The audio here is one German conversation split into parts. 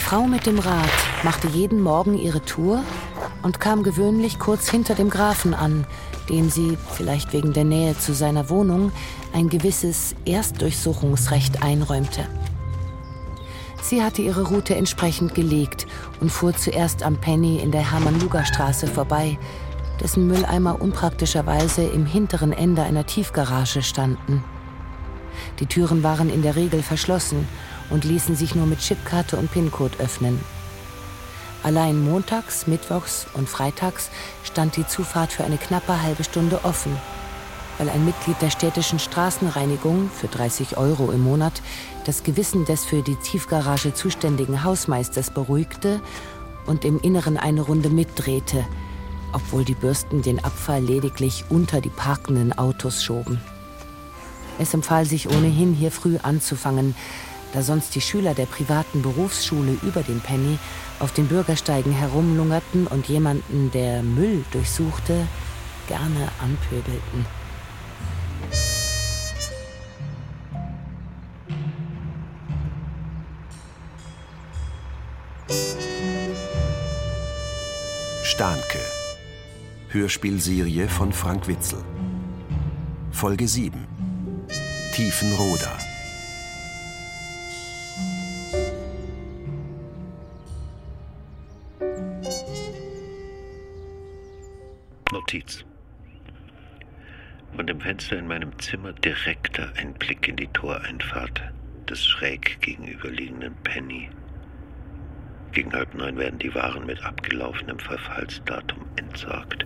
Die Frau mit dem Rad machte jeden Morgen ihre Tour und kam gewöhnlich kurz hinter dem Grafen an, dem sie, vielleicht wegen der Nähe zu seiner Wohnung, ein gewisses Erstdurchsuchungsrecht einräumte. Sie hatte ihre Route entsprechend gelegt und fuhr zuerst am Penny in der Hermann-Luger-Straße vorbei, dessen Mülleimer unpraktischerweise im hinteren Ende einer Tiefgarage standen. Die Türen waren in der Regel verschlossen und ließen sich nur mit Chipkarte und PIN-Code öffnen. Allein montags, mittwochs und freitags stand die Zufahrt für eine knappe halbe Stunde offen, weil ein Mitglied der städtischen Straßenreinigung für 30 Euro im Monat das Gewissen des für die Tiefgarage zuständigen Hausmeisters beruhigte und im Inneren eine Runde mitdrehte, obwohl die Bürsten den Abfall lediglich unter die parkenden Autos schoben. Es empfahl sich ohnehin hier früh anzufangen, da sonst die Schüler der privaten Berufsschule über den Penny auf den Bürgersteigen herumlungerten und jemanden, der Müll durchsuchte, gerne anpöbelten. Stahnke. Hörspielserie von Frank Witzel. Folge 7. Tiefenroda. Fenster in meinem Zimmer direkter Einblick in die Toreinfahrt des schräg gegenüberliegenden Penny. Gegen halb neun werden die Waren mit abgelaufenem Verfallsdatum entsorgt.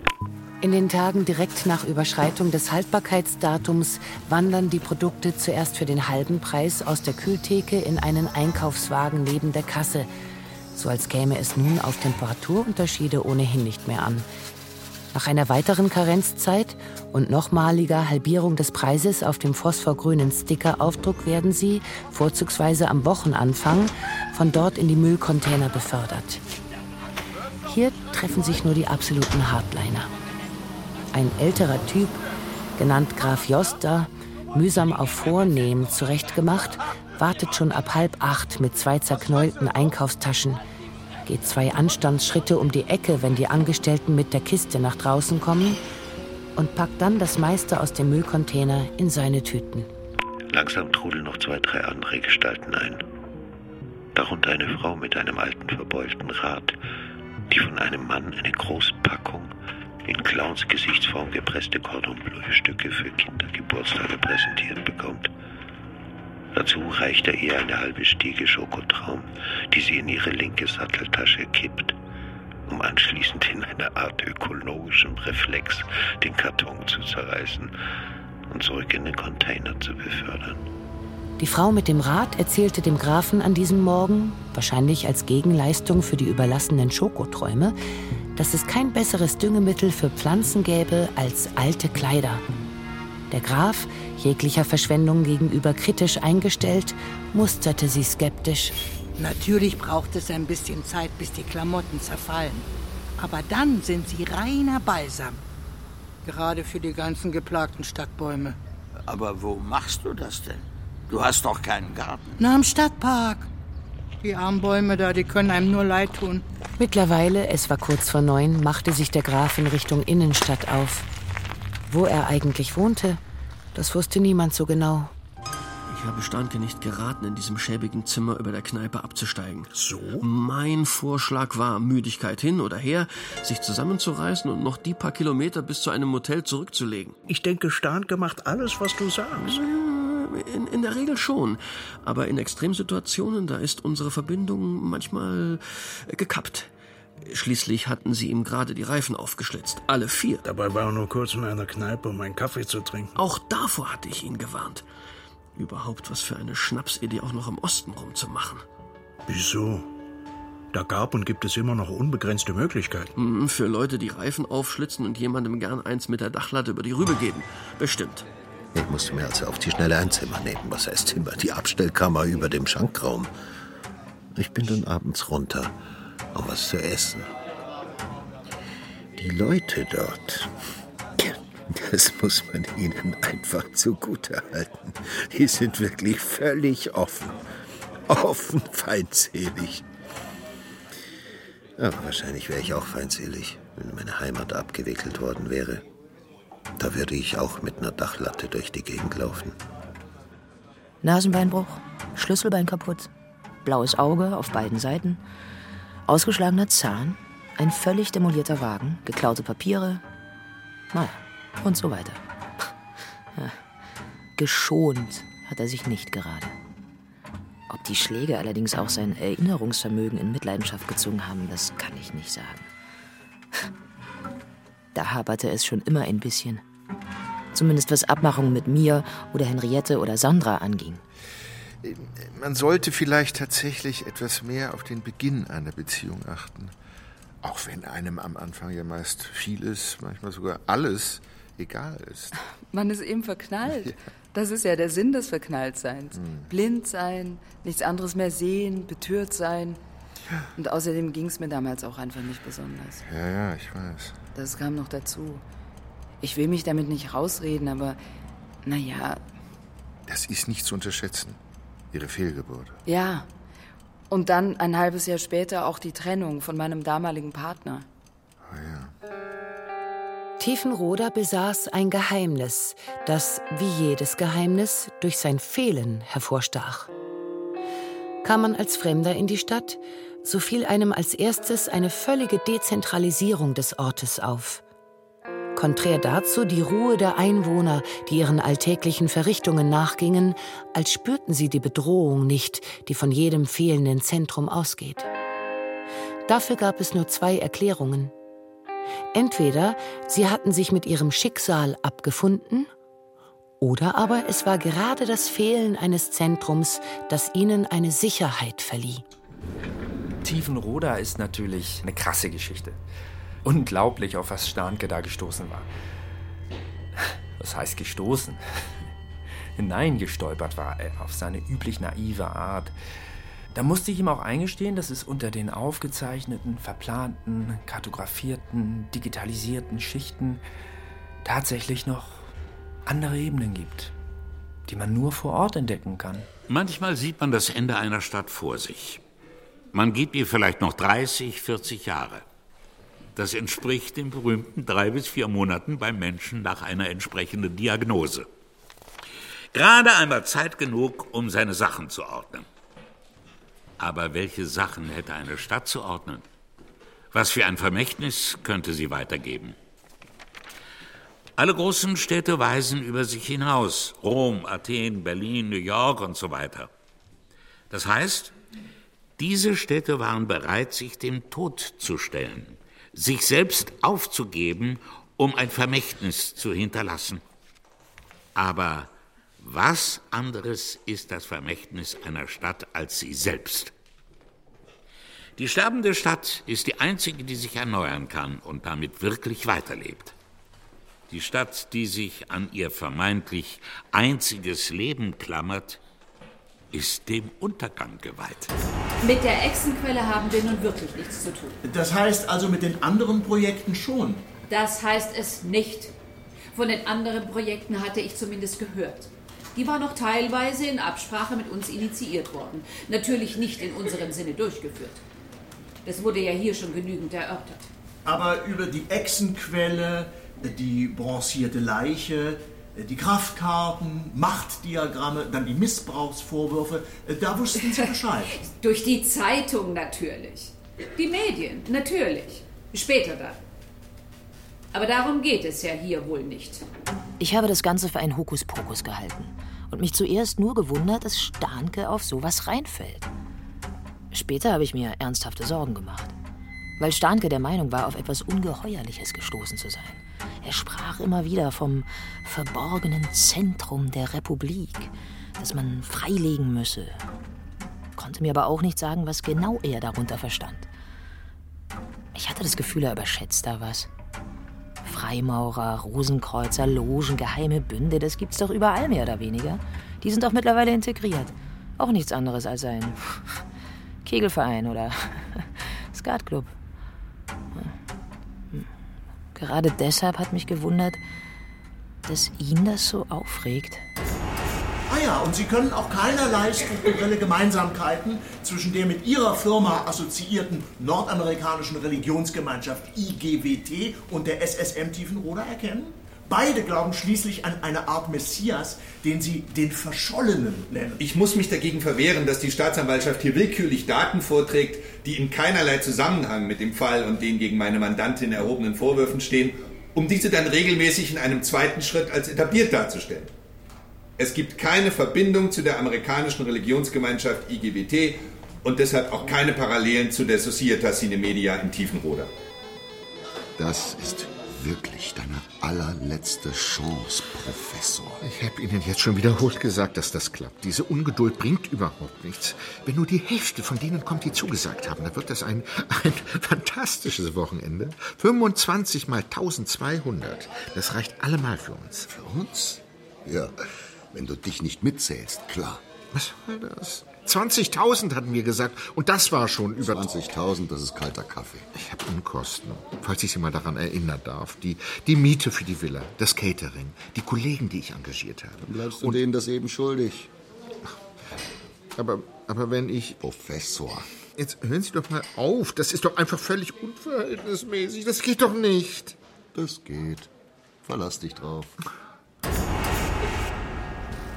In den Tagen direkt nach Überschreitung des Haltbarkeitsdatums wandern die Produkte zuerst für den halben Preis aus der Kühltheke in einen Einkaufswagen neben der Kasse, so als käme es nun auf Temperaturunterschiede ohnehin nicht mehr an. Nach einer weiteren Karenzzeit und nochmaliger Halbierung des Preises auf dem phosphorgrünen Stickeraufdruck werden sie, vorzugsweise am Wochenanfang, von dort in die Müllcontainer befördert. Hier treffen sich nur die absoluten Hardliner. Ein älterer Typ, genannt Graf Joster, mühsam auf Vornehmen zurechtgemacht, wartet schon ab halb acht mit zwei zerknäulten Einkaufstaschen – geht zwei Anstandsschritte um die Ecke, wenn die Angestellten mit der Kiste nach draußen kommen und packt dann das meiste aus dem Müllcontainer in seine Tüten. Langsam trudeln noch zwei, drei andere Gestalten ein. Darunter eine Frau mit einem alten verbeulten Rad, die von einem Mann eine Großpackung in Clowns Gesichtsform gepresste Cordon Bleu-Stücke für Kindergeburtstage präsentiert bekommt. Dazu reicht er ihr eine halbe Stiege Schokotraum, die sie in ihre linke Satteltasche kippt, um anschließend in einer Art ökologischem Reflex den Karton zu zerreißen und zurück in den Container zu befördern. Die Frau mit dem Rad erzählte dem Grafen an diesem Morgen, wahrscheinlich als Gegenleistung für die überlassenen Schokoträume, dass es kein besseres Düngemittel für Pflanzen gäbe als alte Kleider. Der Graf jeglicher Verschwendung gegenüber kritisch eingestellt, musterte sie skeptisch. Natürlich braucht es ein bisschen Zeit, bis die Klamotten zerfallen. Aber dann sind sie reiner Balsam. Gerade für die ganzen geplagten Stadtbäume. Aber wo machst du das denn? Du hast doch keinen Garten. Na, im Stadtpark. Die armen Bäume da, die können einem nur leid tun. Mittlerweile, es war kurz vor neun, machte sich der Graf in Richtung Innenstadt auf. Wo er eigentlich wohnte, das wusste niemand so genau. Ich habe Stanke nicht geraten, in diesem schäbigen Zimmer über der Kneipe abzusteigen. So? Mein Vorschlag war, Müdigkeit hin oder her, sich zusammenzureißen und noch die paar Kilometer bis zu einem Motel zurückzulegen. Ich denke, Stanke macht alles, was du sagst. In, in der Regel schon. Aber in Extremsituationen, da ist unsere Verbindung manchmal gekappt. Schließlich hatten sie ihm gerade die Reifen aufgeschlitzt. Alle vier. Dabei war er nur kurz in einer Kneipe, um einen Kaffee zu trinken. Auch davor hatte ich ihn gewarnt. Überhaupt was für eine Schnapsidee auch noch im Osten rumzumachen. Wieso? Da gab und gibt es immer noch unbegrenzte Möglichkeiten. Hm, für Leute, die Reifen aufschlitzen und jemandem gern eins mit der Dachlatte über die Rübe geben. Bestimmt. Ich musste mir also auf die Schnelle ein Zimmer nehmen. Was heißt Zimmer? Die Abstellkammer über dem Schankraum. Ich bin dann abends runter um was zu essen. Die Leute dort, das muss man ihnen einfach zugute halten. Die sind wirklich völlig offen. Offen feindselig. Aber wahrscheinlich wäre ich auch feindselig, wenn meine Heimat abgewickelt worden wäre. Da würde ich auch mit einer Dachlatte durch die Gegend laufen. Nasenbeinbruch, Schlüsselbein kaputt, blaues Auge auf beiden Seiten, ausgeschlagener Zahn, ein völlig demolierter Wagen, geklaute Papiere, naja, und so weiter. Ja. Geschont hat er sich nicht gerade. Ob die Schläge allerdings auch sein Erinnerungsvermögen in Mitleidenschaft gezogen haben, das kann ich nicht sagen. Da haperte es schon immer ein bisschen. Zumindest was Abmachungen mit mir oder Henriette oder Sandra anging. Man sollte vielleicht tatsächlich etwas mehr auf den Beginn einer Beziehung achten. Auch wenn einem am Anfang ja meist vieles, manchmal sogar alles egal ist. Man ist eben verknallt. Ja. Das ist ja der Sinn des Verknalltseins. Hm. Blind sein, nichts anderes mehr sehen, betört sein. Und außerdem ging es mir damals auch einfach nicht besonders. Ja, ja, ich weiß. Das kam noch dazu. Ich will mich damit nicht rausreden, aber naja. Das ist nicht zu unterschätzen. Ihre Fehlgeburt. Ja. Und dann ein halbes Jahr später auch die Trennung von meinem damaligen Partner. Oh ja. Tiefenroder besaß ein Geheimnis, das wie jedes Geheimnis durch sein Fehlen hervorstach. Kam man als Fremder in die Stadt, so fiel einem als erstes eine völlige Dezentralisierung des Ortes auf. Konträr dazu die Ruhe der Einwohner, die ihren alltäglichen Verrichtungen nachgingen, als spürten sie die Bedrohung nicht, die von jedem fehlenden Zentrum ausgeht. Dafür gab es nur zwei Erklärungen. Entweder sie hatten sich mit ihrem Schicksal abgefunden, oder aber es war gerade das Fehlen eines Zentrums, das ihnen eine Sicherheit verlieh. Tiefenroda ist natürlich eine krasse Geschichte. Unglaublich, auf was Starnke da gestoßen war. Was heißt gestoßen? Nein, gestolpert war er auf seine üblich naive Art. Da musste ich ihm auch eingestehen, dass es unter den aufgezeichneten, verplanten, kartografierten, digitalisierten Schichten tatsächlich noch andere Ebenen gibt, die man nur vor Ort entdecken kann. Manchmal sieht man das Ende einer Stadt vor sich. Man gibt ihr vielleicht noch 30, 40 Jahre. Das entspricht den berühmten drei bis vier Monaten beim Menschen nach einer entsprechenden Diagnose. Gerade einmal Zeit genug, um seine Sachen zu ordnen. Aber welche Sachen hätte eine Stadt zu ordnen? Was für ein Vermächtnis könnte sie weitergeben? Alle großen Städte weisen über sich hinaus. Rom, Athen, Berlin, New York und so weiter. Das heißt, diese Städte waren bereit, sich dem Tod zu stellen, sich selbst aufzugeben, um ein Vermächtnis zu hinterlassen. Aber was anderes ist das Vermächtnis einer Stadt als sie selbst? Die sterbende Stadt ist die einzige, die sich erneuern kann und damit wirklich weiterlebt. Die Stadt, die sich an ihr vermeintlich einziges Leben klammert, ist dem Untergang geweiht. Mit der Echsenquelle haben wir nun wirklich nichts zu tun. Das heißt also mit den anderen Projekten schon? Das heißt es nicht. Von den anderen Projekten hatte ich zumindest gehört. Die war noch teilweise in Absprache mit uns initiiert worden. Natürlich nicht in unserem Sinne durchgeführt. Das wurde ja hier schon genügend erörtert. Aber über die Echsenquelle, die bronzierte Leiche, die Kraftkarten, Machtdiagramme, dann die Missbrauchsvorwürfe, da wussten Sie Bescheid. Durch die Zeitung natürlich. Die Medien, natürlich. Später dann. Aber darum geht es ja hier wohl nicht. Ich habe das Ganze für einen Hokuspokus gehalten und mich zuerst nur gewundert, dass Starnke auf sowas reinfällt. Später habe ich mir ernsthafte Sorgen gemacht, weil Starnke der Meinung war, auf etwas Ungeheuerliches gestoßen zu sein. Er sprach immer wieder vom verborgenen Zentrum der Republik, das man freilegen müsse, konnte mir aber auch nicht sagen, was genau er darunter verstand. Ich hatte das Gefühl, er überschätzt da was. Freimaurer, Rosenkreuzer, Logen, geheime Bünde, das gibt's doch überall mehr oder weniger. Die sind auch mittlerweile integriert. Auch nichts anderes als ein Kegelverein oder Skatclub. Gerade deshalb hat mich gewundert, dass ihn das so aufregt. Ah ja, und Sie können auch keinerlei strukturelle Gemeinsamkeiten zwischen der mit Ihrer Firma assoziierten nordamerikanischen Religionsgemeinschaft IGWT und der SSM Tiefenroda erkennen? Beide glauben schließlich an eine Art Messias, den sie den Verschollenen nennen. Ich muss mich dagegen verwehren, dass die Staatsanwaltschaft hier willkürlich Daten vorträgt, die in keinerlei Zusammenhang mit dem Fall und den gegen meine Mandantin erhobenen Vorwürfen stehen, um diese dann regelmäßig in einem zweiten Schritt als etabliert darzustellen. Es gibt keine Verbindung zu der amerikanischen Religionsgemeinschaft IGBT und deshalb auch keine Parallelen zu der Societas Cine Media in Tiefenroda. Das ist wirklich deine allerletzte Chance, Professor. Ich habe Ihnen jetzt schon wiederholt gesagt, dass das klappt. Diese Ungeduld bringt überhaupt nichts. Wenn nur die Hälfte von denen kommt, die zugesagt haben, dann wird das ein, ein fantastisches Wochenende. 25 mal 1200. Das reicht allemal für uns. Für uns? Ja, wenn du dich nicht mitzählst, klar. Was soll das? 20.000 hatten wir gesagt. Und das war schon über... 20.000, das ist kalter Kaffee. Ich habe Unkosten, falls ich Sie mal daran erinnern darf. Die, die Miete für die Villa, das Catering, die Kollegen, die ich engagiert habe. Dann bleibst du Und denen das eben schuldig. Aber, aber wenn ich... Professor. Jetzt hören Sie doch mal auf. Das ist doch einfach völlig unverhältnismäßig. Das geht doch nicht. Das geht. Verlass dich drauf.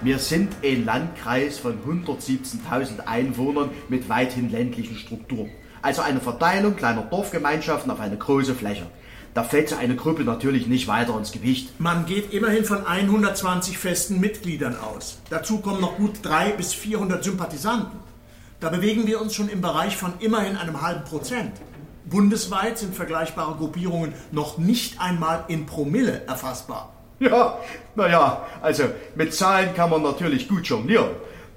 Wir sind ein Landkreis von 117.000 Einwohnern mit weithin ländlichen Strukturen. Also eine Verteilung kleiner Dorfgemeinschaften auf eine große Fläche. Da fällt so eine Gruppe natürlich nicht weiter ins Gewicht. Man geht immerhin von 120 festen Mitgliedern aus. Dazu kommen noch gut 300 bis 400 Sympathisanten. Da bewegen wir uns schon im Bereich von immerhin einem halben Prozent. Bundesweit sind vergleichbare Gruppierungen noch nicht einmal in Promille erfassbar. Ja, naja, also mit Zahlen kann man natürlich gut jonglieren.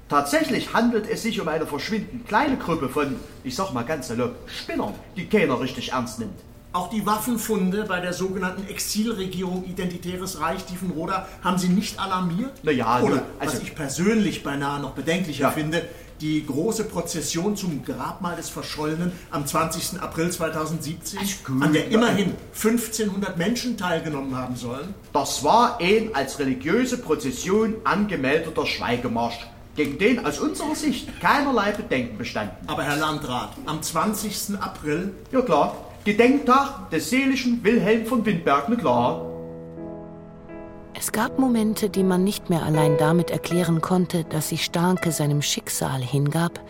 Tatsächlich handelt es sich um eine verschwindend kleine Gruppe von, ich sag mal ganz salopp, Spinnern, die keiner richtig ernst nimmt. Auch die Waffenfunde bei der sogenannten Exilregierung Identitäres Reich Tiefenroda haben Sie nicht alarmiert? Naja, Oder, also, was ich persönlich beinahe noch bedenklicher Ja. finde, die große Prozession zum Grabmal des Verschollenen am 20. April 2017, gut. an der immerhin 1500 Menschen teilgenommen haben sollen. Das war ein als religiöse Prozession angemeldeter Schweigemarsch, gegen den aus unserer Sicht keinerlei Bedenken bestanden. Aber Herr Landrat, am 20. April? Ja klar, Gedenktag des seelischen Wilhelm von Windberg, na klar. Es gab Momente, die man nicht mehr allein damit erklären konnte, dass sich Starke seinem Schicksal hingab,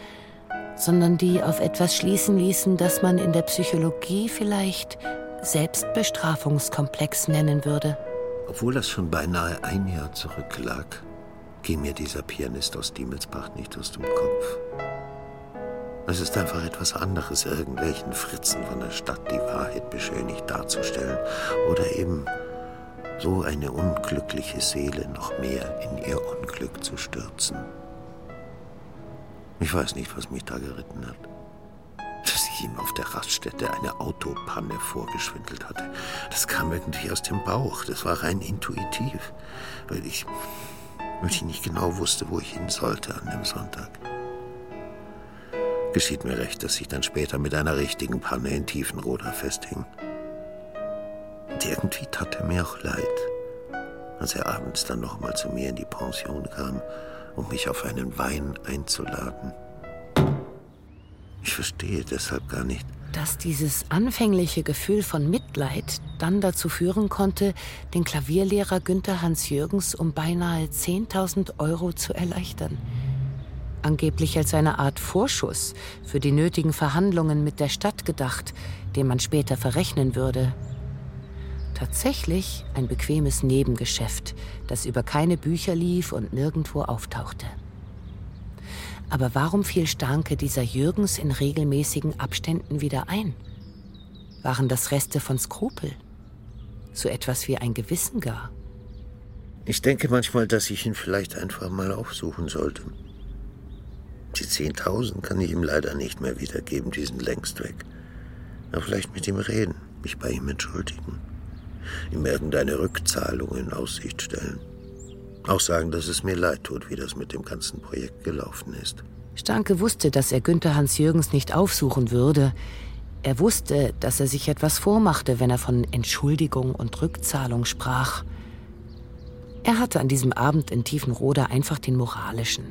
sondern die auf etwas schließen ließen, das man in der Psychologie vielleicht Selbstbestrafungskomplex nennen würde. Obwohl das schon beinahe ein Jahr zurücklag, ging mir dieser Pianist aus Diemelsbach nicht aus dem Kopf. Es ist einfach etwas anderes, irgendwelchen Fritzen von der Stadt die Wahrheit beschönigt darzustellen oder eben so eine unglückliche Seele noch mehr in ihr Unglück zu stürzen. Ich weiß nicht, was mich da geritten hat. Dass ich ihm auf der Raststätte eine Autopanne vorgeschwindelt hatte, das kam irgendwie aus dem Bauch. Das war rein intuitiv, weil ich, weil ich nicht genau wusste, wo ich hin sollte an dem Sonntag. Geschieht mir recht, dass ich dann später mit einer richtigen Panne in Tiefenroda festhing. Irgendwie tat er mir auch leid, als er abends dann noch mal zu mir in die Pension kam, um mich auf einen Wein einzuladen. Ich verstehe deshalb gar nicht, Dass dieses anfängliche Gefühl von Mitleid dann dazu führen konnte, den Klavierlehrer Günther Hans-Jürgens um beinahe 10.000 Euro zu erleichtern. Angeblich als eine Art Vorschuss für die nötigen Verhandlungen mit der Stadt gedacht, den man später verrechnen würde. Tatsächlich ein bequemes Nebengeschäft, das über keine Bücher lief und nirgendwo auftauchte. Aber warum fiel Starke dieser Jürgens in regelmäßigen Abständen wieder ein? Waren das Reste von Skrupel? So etwas wie ein Gewissen gar? Ich denke manchmal, dass ich ihn vielleicht einfach mal aufsuchen sollte. Die 10.000 kann ich ihm leider nicht mehr wiedergeben, die sind längst weg. Aber vielleicht mit ihm reden, mich bei ihm entschuldigen, ihm irgendeine Rückzahlung in Aussicht stellen. Auch sagen, dass es mir leid tut, wie das mit dem ganzen Projekt gelaufen ist. Starke wusste, dass er Günther Hans-Jürgens nicht aufsuchen würde. Er wusste, dass er sich etwas vormachte, wenn er von Entschuldigung und Rückzahlung sprach. Er hatte an diesem Abend in Tiefenroda einfach den moralischen.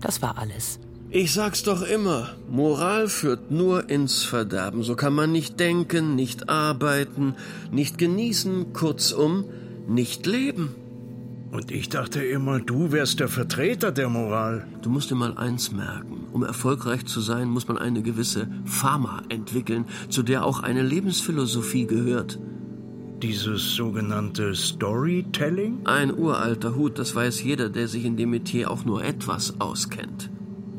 Das war alles. Ich sag's doch immer, Moral führt nur ins Verderben. So kann man nicht denken, nicht arbeiten, nicht genießen, kurzum, nicht leben. Und ich dachte immer, du wärst der Vertreter der Moral. Du musst dir mal eins merken. Um erfolgreich zu sein, muss man eine gewisse Pharma entwickeln, zu der auch eine Lebensphilosophie gehört. Dieses sogenannte Storytelling? Ein uralter Hut, das weiß jeder, der sich in dem Metier auch nur etwas auskennt.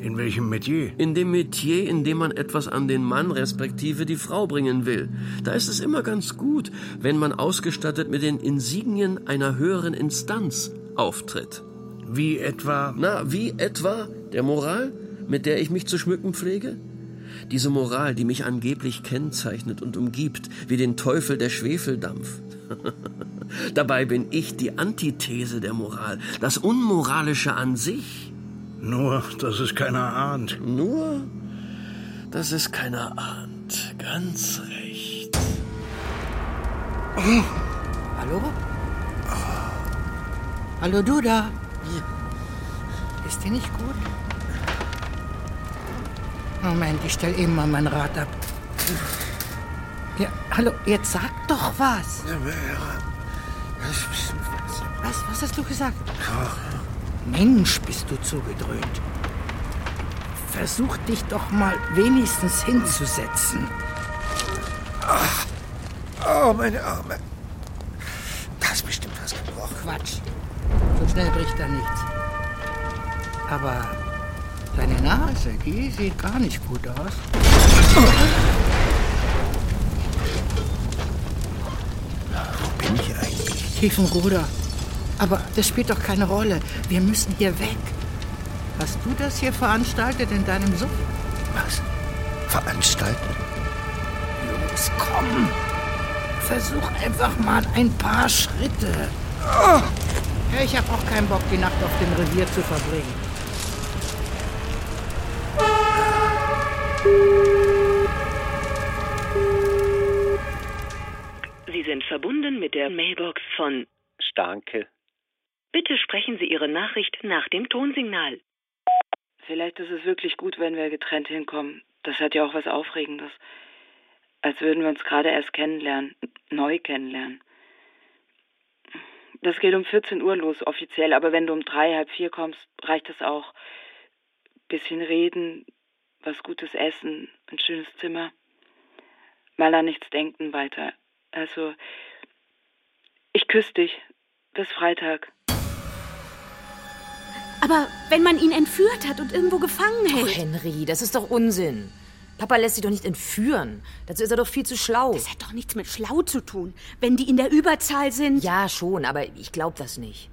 In welchem Metier? In dem Metier, in dem man etwas an den Mann respektive die Frau bringen will. Da ist es immer ganz gut, wenn man ausgestattet mit den Insignien einer höheren Instanz auftritt. Wie etwa? Na, wie etwa der Moral, mit der ich mich zu schmücken pflege? Diese Moral, die mich angeblich kennzeichnet und umgibt, wie den Teufel der Schwefeldampf. Dabei bin ich die Antithese der Moral, das Unmoralische an sich. Nur, dass es keiner ahnt. Nur, dass es keiner ahnt. Ganz recht. Oh. Hallo? Oh. Hallo, du da? Ist dir nicht gut? Moment, ich stell eben mal mein Rad ab. Ja, hallo, jetzt sag doch was. Was, was hast du gesagt? Mensch, bist du zugedröhnt. Versuch dich doch mal wenigstens hinzusetzen. Ach. Oh, meine Arme. Da ist bestimmt was gebrochen. Quatsch. So schnell bricht da nichts. Aber deine Nase, die sieht gar nicht gut aus. Wo bin ich eigentlich? Tiefenruder. Aber das spielt doch keine Rolle. Wir müssen hier weg. Hast du das hier veranstaltet in deinem Suff? Was? Veranstalten? Los, komm. Versuch einfach mal ein paar Schritte. Oh. Ja, ich habe auch keinen Bock, die Nacht auf dem Revier zu verbringen. Sie sind verbunden mit der Mailbox von Starke. Bitte sprechen Sie Ihre Nachricht nach dem Tonsignal. Vielleicht ist es wirklich gut, wenn wir getrennt hinkommen. Das hat ja auch was Aufregendes. Als würden wir uns gerade erst kennenlernen, neu kennenlernen. Das geht um 14 Uhr los, offiziell, aber wenn du um drei, halb vier kommst, reicht es auch. Bisschen reden, was Gutes essen, ein schönes Zimmer. Mal an nichts denken weiter. Also, ich küsse dich. Bis Freitag. Aber wenn man ihn entführt hat und irgendwo gefangen hält. Oh, Henry, das ist doch Unsinn. Papa lässt sie doch nicht entführen. Dazu ist er doch viel zu schlau. Das hat doch nichts mit schlau zu tun, wenn die in der Überzahl sind. Ja, schon, aber ich glaube das nicht.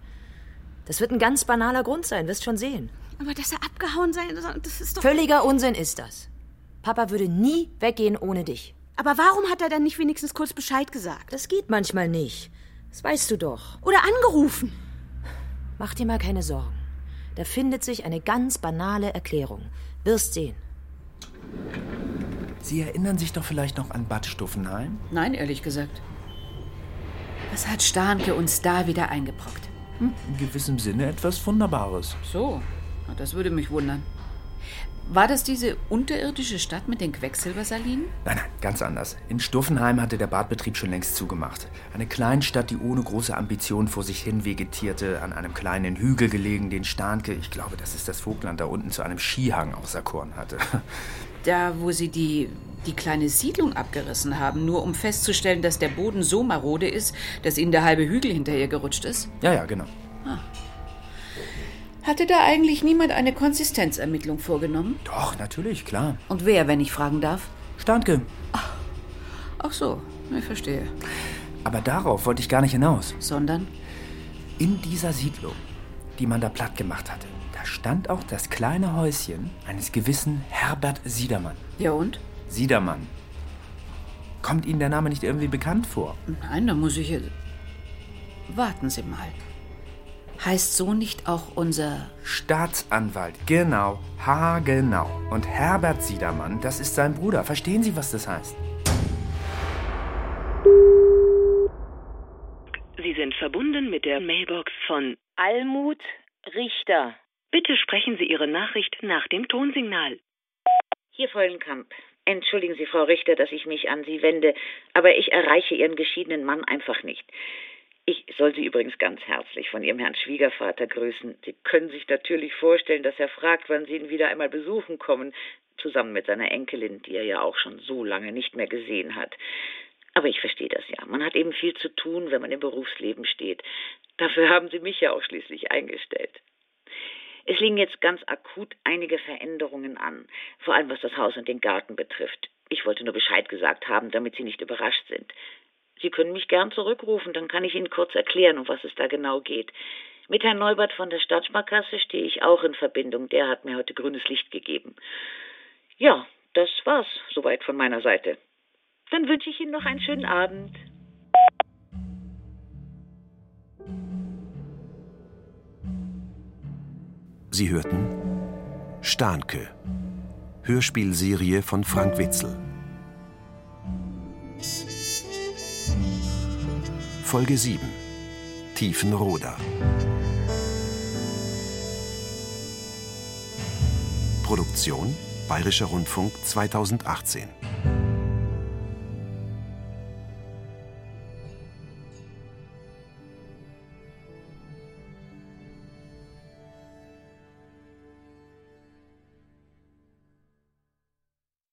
Das wird ein ganz banaler Grund sein, wirst schon sehen. Aber dass er abgehauen sei, das ist doch. Völliger Unsinn ist das. Papa würde nie weggehen ohne dich. Aber warum hat er dann nicht wenigstens kurz Bescheid gesagt? Das geht manchmal nicht. Das weißt du doch. Oder angerufen. Mach dir mal keine Sorgen. Da findet sich eine ganz banale Erklärung. Wirst sehen. Sie erinnern sich doch vielleicht noch an Bad Stuffenheim? Nein, ehrlich gesagt. Was hat Starnke uns da wieder eingebrockt? Hm? In gewissem Sinne etwas Wunderbares. So, das würde mich wundern. War das diese unterirdische Stadt mit den Quecksilbersalinen? Nein, nein, ganz anders. In Stuffenheim hatte der Badbetrieb schon längst zugemacht. Eine Kleinstadt, die ohne große Ambition vor sich hin vegetierte, an einem kleinen Hügel gelegen, den Starnke, ich glaube, das ist das Vogtland da unten, zu einem Skihang auserkoren hatte. Da, wo sie die, die kleine Siedlung abgerissen haben, nur um festzustellen, dass der Boden so marode ist, dass ihnen der halbe Hügel hinterher gerutscht ist? Ja, ja, genau. Ah. Hatte da eigentlich niemand eine Konsistenzermittlung vorgenommen? Doch, natürlich, klar. Und wer, wenn ich fragen darf? Starnke. Ach, ach so, ich verstehe. Aber darauf wollte ich gar nicht hinaus. Sondern? In dieser Siedlung, die man da platt gemacht hatte, da stand auch das kleine Häuschen eines gewissen Herbert Siedermann. Ja und? Siedermann. Kommt Ihnen der Name nicht irgendwie bekannt vor? Nein, da muss ich jetzt. Warten Sie mal. Heißt so nicht auch unser Staatsanwalt? Genau, ha genau. Und Herbert Siedermann, das ist sein Bruder. Verstehen Sie, was das heißt? Sie sind verbunden mit der Mailbox von Almut Richter. Bitte sprechen Sie Ihre Nachricht nach dem Tonsignal. Hier Freudenkamp. Entschuldigen Sie, Frau Richter, dass ich mich an Sie wende, aber ich erreiche Ihren geschiedenen Mann einfach nicht. Ich soll Sie übrigens ganz herzlich von Ihrem Herrn Schwiegervater grüßen. Sie können sich natürlich vorstellen, dass er fragt, wann Sie ihn wieder einmal besuchen kommen, zusammen mit seiner Enkelin, die er ja auch schon so lange nicht mehr gesehen hat. Aber ich verstehe das ja. Man hat eben viel zu tun, wenn man im Berufsleben steht. Dafür haben Sie mich ja auch schließlich eingestellt. Es liegen jetzt ganz akut einige Veränderungen an, vor allem was das Haus und den Garten betrifft. Ich wollte nur Bescheid gesagt haben, damit Sie nicht überrascht sind. Sie können mich gern zurückrufen, dann kann ich Ihnen kurz erklären, um was es da genau geht. Mit Herrn Neubert von der Stadtsparkasse stehe ich auch in Verbindung. Der hat mir heute grünes Licht gegeben. Ja, das war's soweit von meiner Seite. Dann wünsche ich Ihnen noch einen schönen Abend. Sie hörten Stahnke, Hörspielserie von Frank Witzel. Folge 7 Tiefenroda Produktion Bayerischer Rundfunk 2018